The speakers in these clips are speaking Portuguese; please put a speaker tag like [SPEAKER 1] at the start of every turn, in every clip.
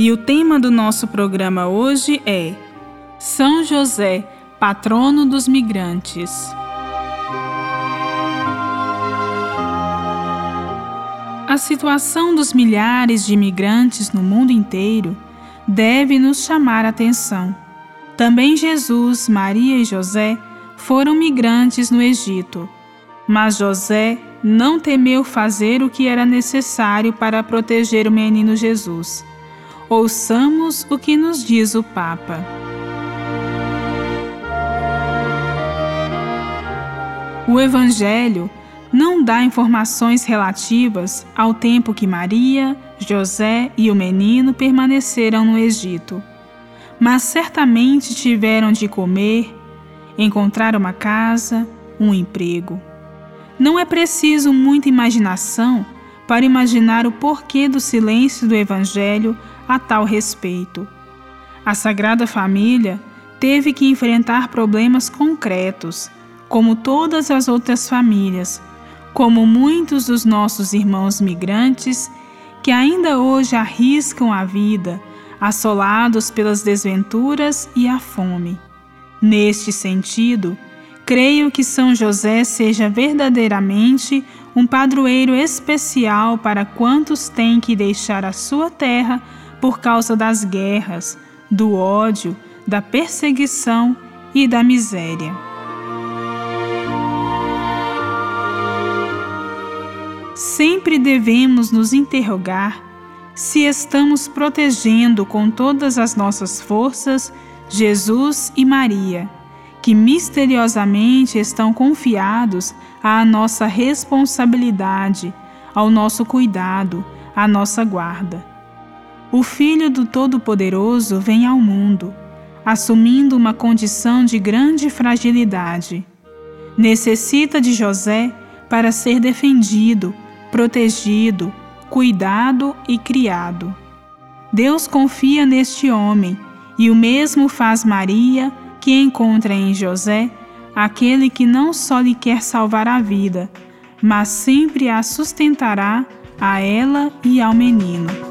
[SPEAKER 1] E o tema do nosso programa hoje é São José, patrono dos migrantes. A situação dos milhares de imigrantes no mundo inteiro deve nos chamar a atenção. Também Jesus, Maria e José foram migrantes no Egito. Mas José não temeu fazer o que era necessário para proteger o menino Jesus. Ouçamos o que nos diz o Papa. O Evangelho não dá informações relativas ao tempo que Maria, José e o menino permaneceram no Egito, mas certamente tiveram de comer, encontrar uma casa, um emprego. Não é preciso muita imaginação para imaginar o porquê do silêncio do Evangelho a tal respeito. A Sagrada Família teve que enfrentar problemas concretos, como todas as outras famílias, como muitos dos nossos irmãos migrantes que ainda hoje arriscam a vida, assolados pelas desventuras e a fome. Neste sentido, creio que São José seja verdadeiramente um padroeiro especial para quantos têm que deixar a sua terra por causa das guerras, do ódio, da perseguição e da miséria. Sempre devemos nos interrogar se estamos protegendo com todas as nossas forças Jesus e Maria, que misteriosamente estão confiados à nossa responsabilidade, ao nosso cuidado, à nossa guarda. O Filho do Todo-Poderoso vem ao mundo, assumindo uma condição de grande fragilidade. Necessita de José para ser defendido, protegido, cuidado e criado. Deus confia neste homem e o mesmo faz Maria, que encontra em José aquele que não só lhe quer salvar a vida, mas sempre a sustentará a ela e ao menino.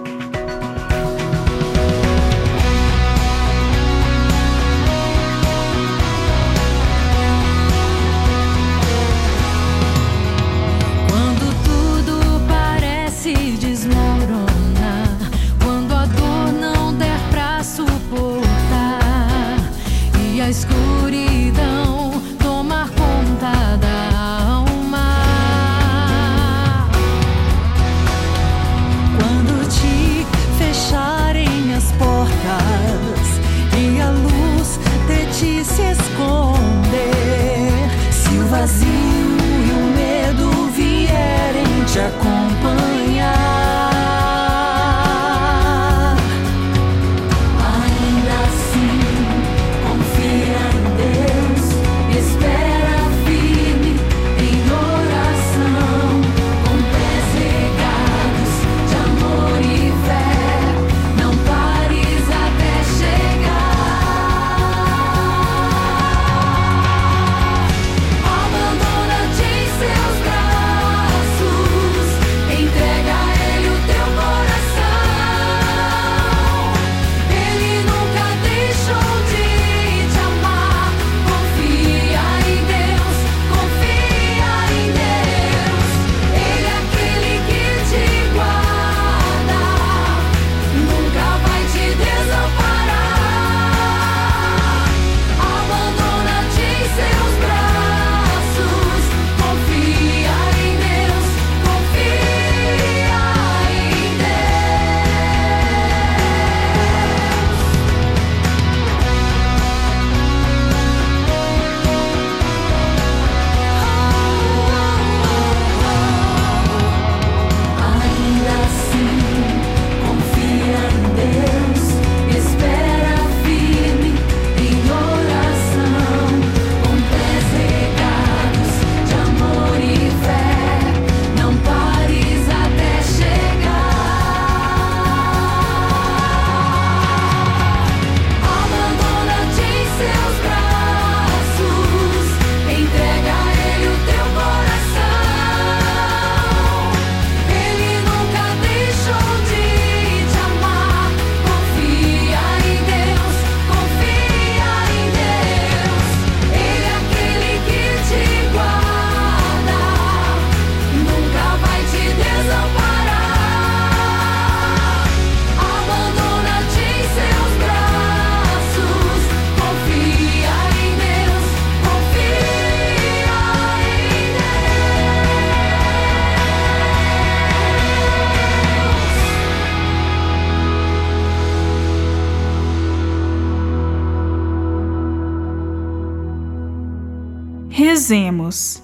[SPEAKER 2] Rezemos.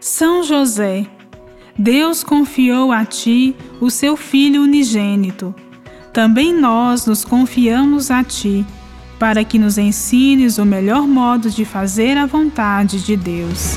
[SPEAKER 2] São José, Deus confiou a ti o seu Filho unigênito. Também nós nos confiamos a ti, para que nos ensines o melhor modo de fazer a vontade de Deus.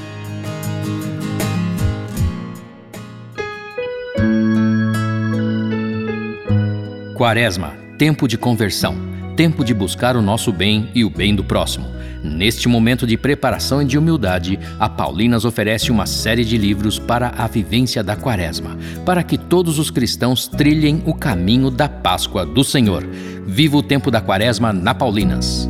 [SPEAKER 3] Quaresma, tempo de conversão, tempo de buscar o nosso bem e o bem do próximo. Neste momento de preparação e de humildade, a Paulinas oferece uma série de livros para a vivência da Quaresma, para que todos os cristãos trilhem o caminho da Páscoa do Senhor. Viva o tempo da Quaresma na Paulinas.